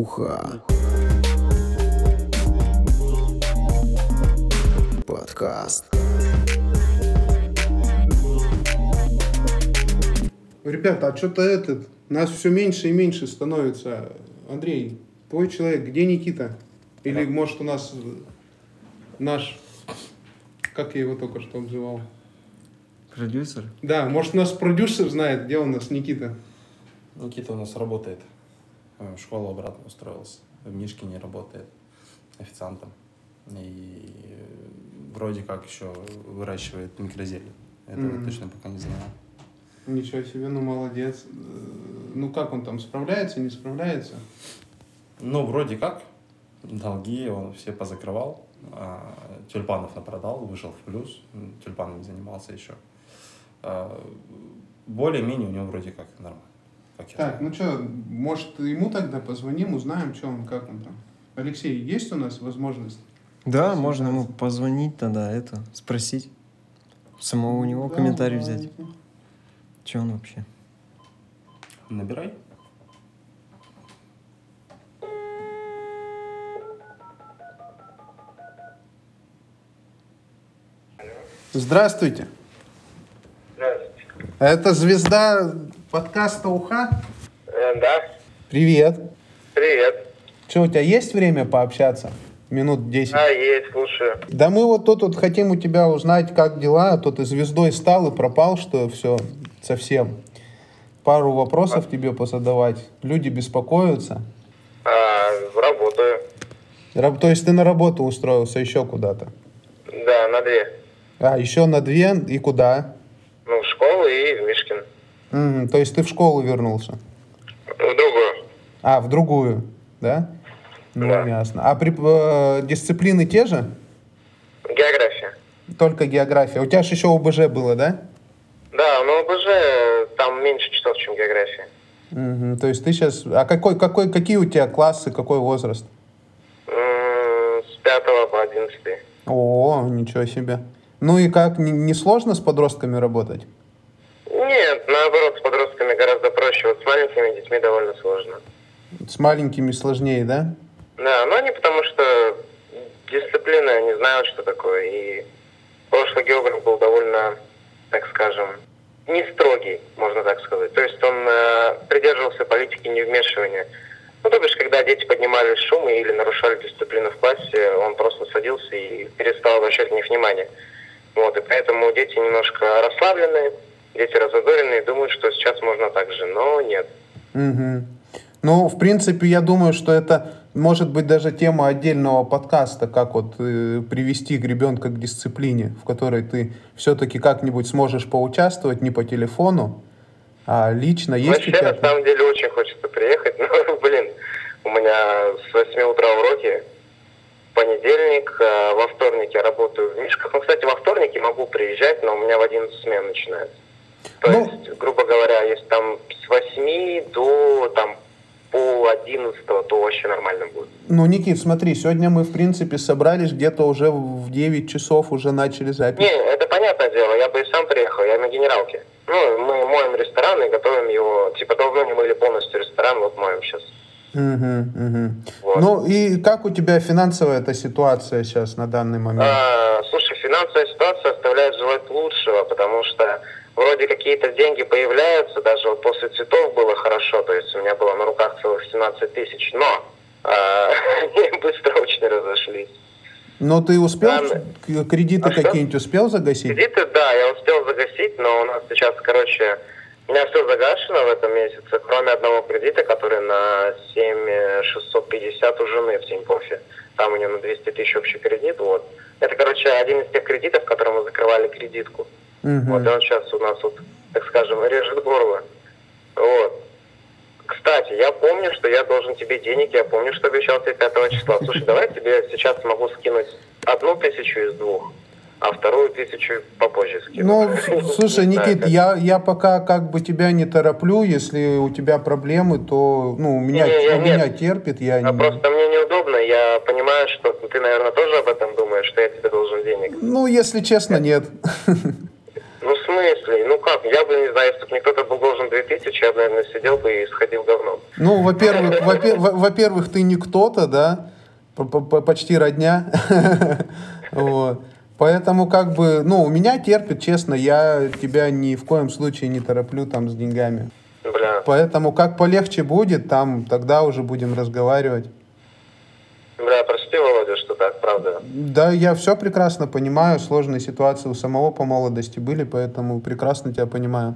Уха. Подкаст. Ребята, а что-то этот, нас все меньше и меньше становится. Андрей, твой человек, где Никита? Или, может, у нас наш, как я его только что обзывал? Продюсер? Да, может, у нас продюсер знает, где у нас Никита? Никита у нас работает. Э, В школу обратно устроился. В Мишке не работает официантом. И э, вроде как еще выращивает микрозелье. Этого Мгм. точно пока не знаю. Ничего себе, ну молодец. Э, Ну как он там, справляется, не справляется? Ну, вроде как. Долги он все позакрывал. а, Тюльпанов напродал, вышел в плюс. Тюльпанами занимался еще. А, Более-менее у него вроде как нормально. Как я Так, знаю. ну что, может, ему тогда позвоним, узнаем, что он, как он там. Алексей, есть у нас возможность? Да, можно ему позвонить тогда, это, спросить. Самого у него Да, комментарий да. взять. Че он вообще? Набирай. Здравствуйте. Здравствуйте. Это звезда подкаста Уха? Э, да, Привет. привет. Что, у тебя есть время пообщаться? Минут 10. Да, есть, слушаю. Да мы вот тут вот хотим у тебя узнать, как дела. А то ты звездой стал и пропал, что все совсем. Пару вопросов тебе позадавать. Люди беспокоятся. А, работаю. Раб- То есть ты на работу устроился еще куда-то? Да, на две. А, еще на две и куда? Ну, в школу и Мгм, то есть ты в школу вернулся? В другую. А, в другую, да? Ну, Да. ясно. А при, э, дисциплины те же? География. Только география. У тебя же еще ОБЖ было, да? Да, ну ОБЖ там меньше часов, чем география. Мгм, То есть ты сейчас... А какой, какой, какие у тебя классы, какой возраст? С пятого по одиннадцатый. О, ничего себе. Ну и как, не, не сложно с подростками работать? Нет, наоборот, с подростками гораздо проще. Вот с маленькими детьми довольно сложно. С маленькими сложнее, да? Да, но они потому что дисциплина не знают, что такое. И прошлый географ был довольно, так скажем, не строгий, можно так сказать. То есть он э, придерживался политики невмешивания. Ну, то бишь, когда дети поднимали шум или нарушали дисциплину в классе, он просто садился и перестал обращать на них внимание. Вот, и поэтому дети немножко расслабленные, дети разодоренные, думают, что сейчас можно так же, но нет. Мгм. Ну, в принципе, я думаю, что это может быть даже тема отдельного подкаста, как вот э, привести ребенка к дисциплине, в которой ты все-таки как-нибудь сможешь поучаствовать не по телефону, а лично есть у Вообще, тебя... на самом деле, очень хочется приехать, но, блин, у меня с 8 утра уроки, понедельник, а во вторник я работаю в Мишках. Ну, кстати, во вторнике могу приезжать, но у меня в 11 смен начинается. То Ну- есть, грубо говоря, если там с 8 до там пол 11, то вообще нормально будет. Ну, Никит, смотри, сегодня мы, в принципе, собрались где-то уже в 9 часов, уже начали запись. Не, это понятное дело, я бы и сам приехал, я на генералке. Ну, мы моем ресторан и готовим его, типа давно не мыли полностью ресторан, вот моем сейчас. Мгм, мгм. Вот. Ну, и как у тебя финансовая эта ситуация сейчас на данный момент? А, слушай, финансовая ситуация оставляет желать лучшего, потому что вроде какие-то деньги появляются, даже вот после цветов было хорошо, то есть у меня было на руках целых 17 тысяч, но а, они быстро очень разошлись. Но ты успел, к- кредиты А какие-нибудь успел загасить? Кредиты, да, я успел загасить, но у нас сейчас, короче, у меня все загашено в этом месяце, кроме одного кредита, который на 7650 у жены в Тинькоффе. Там у нее на 200 тысяч общий кредит, вот. Это, короче, один из тех кредитов, которым мы закрывали кредитку. Мгм. Вот, и он сейчас у нас вот, так скажем, режет горло. Вот. Кстати, я помню, что я должен тебе денег, я помню, что обещал тебе 5 числа. Слушай, давай я тебе сейчас могу скинуть одну тысячу из двух, а вторую тысячу попозже скину. Ну, слушай, Не Никит, я, я пока как бы тебя не тороплю, если у тебя проблемы, то, ну, у меня, Не-не, я- у меня терпит, я А не... просто мне неудобно, я понимаю, что ты, наверное, тоже об этом думаешь, что я тебе должен денег. Ну, если честно, нет. Смысле? Ну как? Я бы, не знаю, если бы мне кто-то был должен 2000, я бы, наверное, сидел бы и сходил говном. Ну, во-первых, во-пе- во- во-первых, ты не кто-то, да, почти родня. Вот. Поэтому как бы, ну, у меня терпит, честно, я тебя ни в коем случае не тороплю там с деньгами. Бля, Поэтому как полегче будет, там тогда уже будем разговаривать. Бля, прости, Володя, что так, правда. Да, я все прекрасно понимаю, сложные ситуации у самого по молодости были, поэтому прекрасно тебя понимаю.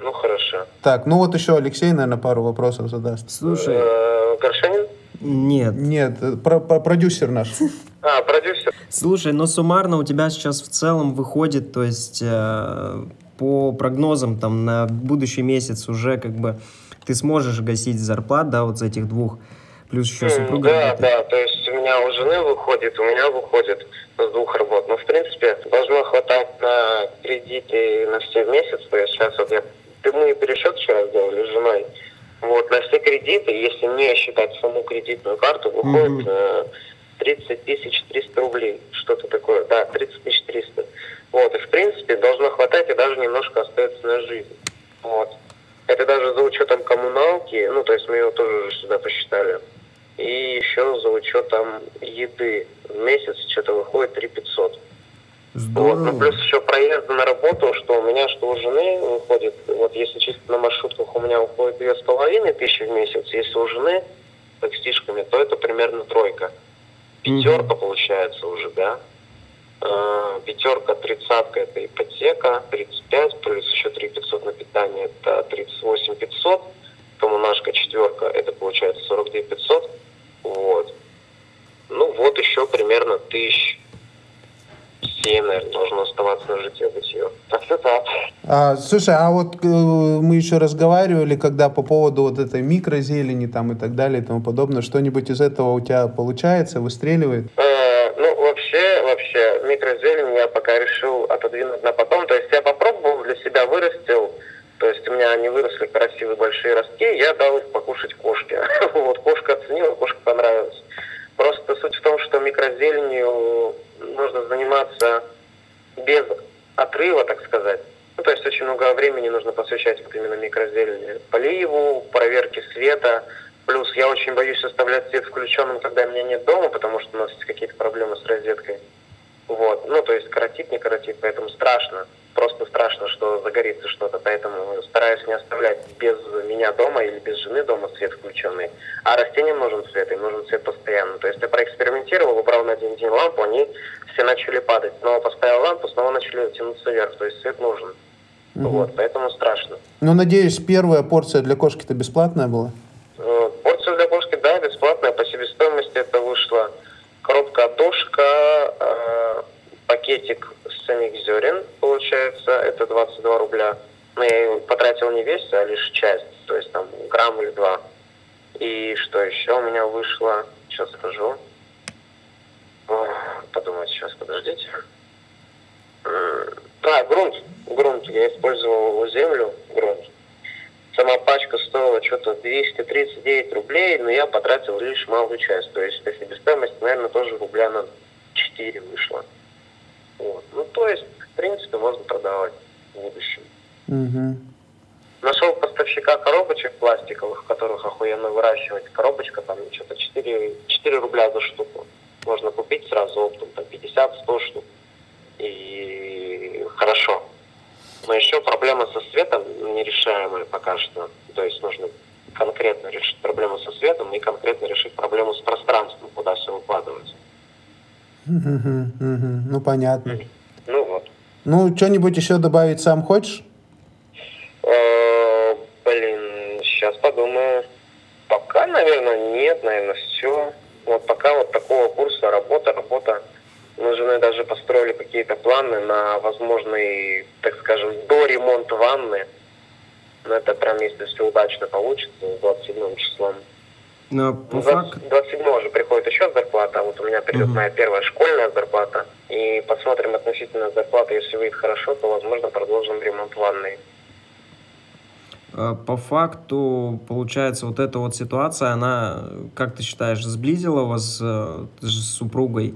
Ну, хорошо. Так, ну вот еще Алексей, наверное, пару вопросов задаст. Слушай, Э, Горшенин? нет. Нет, э, про- про- продюсер наш. А, продюсер. Слушай, но суммарно у тебя сейчас в целом выходит, то есть э, по прогнозам там на будущий месяц уже как бы ты сможешь гасить зарплат, да, вот с этих двух, плюс еще супруга Да, работает. да, то есть у меня у жены выходит, у меня выходит с двух работ. Но, в принципе, должно хватать на кредиты на все в месяц. То есть сейчас вот я, мы пересчет вчера сделали с женой. Вот, на все кредиты, если не считать саму кредитную карту, выходит э, 30 тысяч 300 рублей. Что-то такое, да, 30 тысяч 300. Вот, и в принципе должно хватать и даже немножко остается на жизнь. Вот. Это даже за учетом коммуналки, ну, то есть мы его тоже уже сюда посчитали. За учетом еды. В месяц что-то выходит 3 500. Вот. Ну, плюс еще проезды на работу, что у меня, что у жены выходит, вот если чисто на маршрутках у меня уходит две с половиной тысячи в месяц, если у жены таксишками, то это примерно тройка. Пятерка получается уже, да? Э, Пятерка, тридцатка это ипотека, 35, плюс еще 3 500 на питание, это 38 500. Коммунашка четверка, это получается 42 500. Вот. Ну вот еще примерно тысяч семь, наверное, должно оставаться на житье бытие. Так что так. А, слушай, а вот э, мы еще разговаривали, когда по поводу вот этой микрозелени там и так далее и тому подобное, что-нибудь из этого у тебя получается, выстреливает? Э, ну, вообще, вообще, микрозелень я пока решил отодвинуть на потом. То есть я попробовал, для себя вырастил. То есть у меня они выросли красивые большие ростки, я дал их покушать кошке. Вот, кошка оценила, кошке понравилось. Микрозеленью нужно заниматься без отрыва, так сказать. Ну, то есть очень много времени нужно посвящать вот именно микрозелени. Поливу, проверке света. Плюс я очень боюсь оставлять свет включенным, когда меня нет дома, потому что у нас есть какие-то проблемы с розеткой. Вот. Ну, то есть коротит, не коротит, поэтому страшно. Просто страшно, что загорится что-то, поэтому стараюсь не оставлять без меня дома или без жены дома свет включенный. А растениям нужен свет, им нужен свет постоянно. То есть я проэкспериментировал, убрал на один день лампу, они все начали падать. Снова поставил лампу, снова начали тянуться вверх. То есть свет нужен. Вот, поэтому страшно. Ну, надеюсь, первая порция для кошки-то бесплатная была? Э, Порция для кошки, да, бесплатная. По себестоимости это вышло коробка дошка, э, пакетик самих зерен, получается, это 22 рубля. Но я потратил не весь, а лишь часть, то есть там грамм или два. И что еще у меня вышло, сейчас скажу. Подумать сейчас, подождите. М, А, грунт. Грунт. Я использовал землю, грунт. Сама пачка стоила что-то 239 рублей, но я потратил лишь малую часть. То есть, по себестоимости, наверное, тоже рубля на 4 вышло. Вот. Ну, то есть, в принципе, можно продавать в будущем. Мгм. Нашел поставщика коробочек пластиковых, которых охуенно выращивать. Коробочка там что-то 4, 4 рубля за штуку. Можно купить сразу оптом, там 50-100 штук. И хорошо. Но еще проблема со светом нерешаемая пока что. То есть нужно конкретно решить проблему со светом и конкретно решить проблему с пространством, куда все выкладывать. Ну, понятно. Ну вот. Ну, что-нибудь еще добавить сам хочешь? Э, Блин, сейчас подумаю. Пока, наверное, нет, наверное, все. Вот пока вот такого курса работа, работа. Мы с женой даже построили какие-то планы на возможный, так скажем, до ремонт ванны. Но это прям, если все удачно получится, с 27 числом. Но по Ну, факту... 27 уже приходит еще зарплата, а вот у меня придет Мгм. моя первая школьная зарплата. И посмотрим относительно зарплаты, если выйдет хорошо, то, возможно, продолжим ремонт ванной. Э, По факту, получается, вот эта вот ситуация, она, как ты считаешь, сблизила вас с супругой?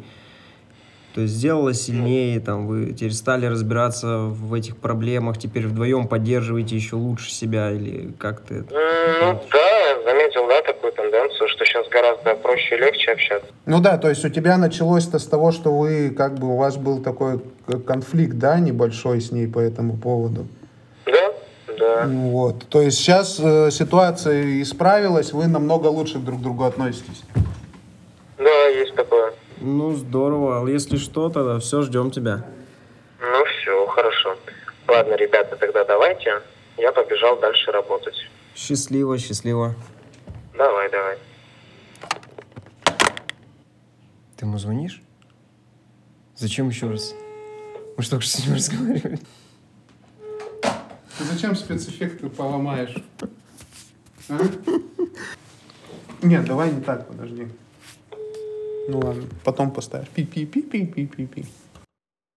То есть сделала сильнее, там, вы теперь стали разбираться в этих проблемах, теперь вдвоем поддерживаете еще лучше себя, или как ты Ну да, заметил, да, такую тенденцию, что сейчас гораздо проще и легче общаться. Ну да, то есть у тебя началось-то с того, что вы, как бы, у вас был такой конфликт, да, небольшой с ней по этому поводу. Да? Да. Ну Вот. То есть сейчас э, ситуация исправилась, вы намного лучше друг к другу относитесь. Да, есть такое. Ну, здорово. Если что, тогда все, ждем тебя. Ну все, хорошо. Ладно, ребята, тогда давайте. Я побежал дальше работать. Счастливо, счастливо. Давай, давай. Ты ему звонишь? Зачем еще раз? Мы что, только что с ним разговаривали? Ты зачем спецэффекты поломаешь? А? Нет, давай не так, подожди. Ну ладно, потом поставишь. Пи-пи-пи-пи-пи-пи-пи.